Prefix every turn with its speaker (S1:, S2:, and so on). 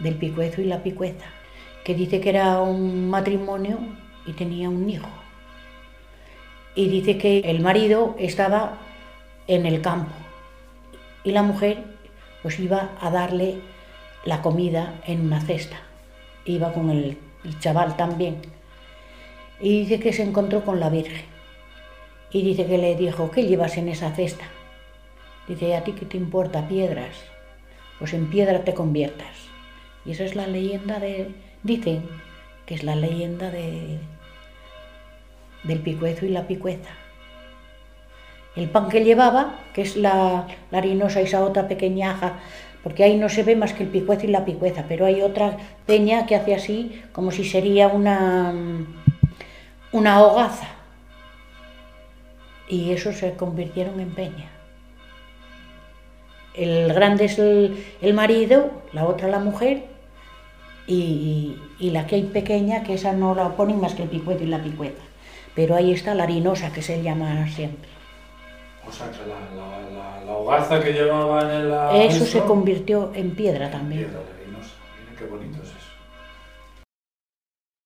S1: del picuezo y la picueza, que dice que era un matrimonio y tenía un hijo. Y dice que el marido estaba en el campo y la mujer pues iba a darle la comida en una cesta. Iba con el, el chaval también. Y dice que se encontró con la Virgen. Y dice que le dijo, ¿qué llevas en esa cesta? Dice, ¿a ti qué te importa piedras? Pues en piedra te conviertas. Y esa es la leyenda de, dicen que es la leyenda de, del picuezo y la picueza. El pan que llevaba, que es la, la harinosa, esa otra pequeñaja, porque ahí no se ve más que el picuezo y la picueza, pero hay otra peña que hace así, como si sería una, una hogaza. Y eso se convirtieron en peña. El grande es el, el marido, la otra la mujer, y, y, la que hay pequeña, que esa no la ponen más que el picuezo y la picueza. Pero ahí está la harinosa, que se llama siempre.
S2: O sea, que la, la, la, la hogaza que llevaban en la...
S1: Eso se convirtió en piedra también.
S2: Piedra de harinosa. Mira qué bonito es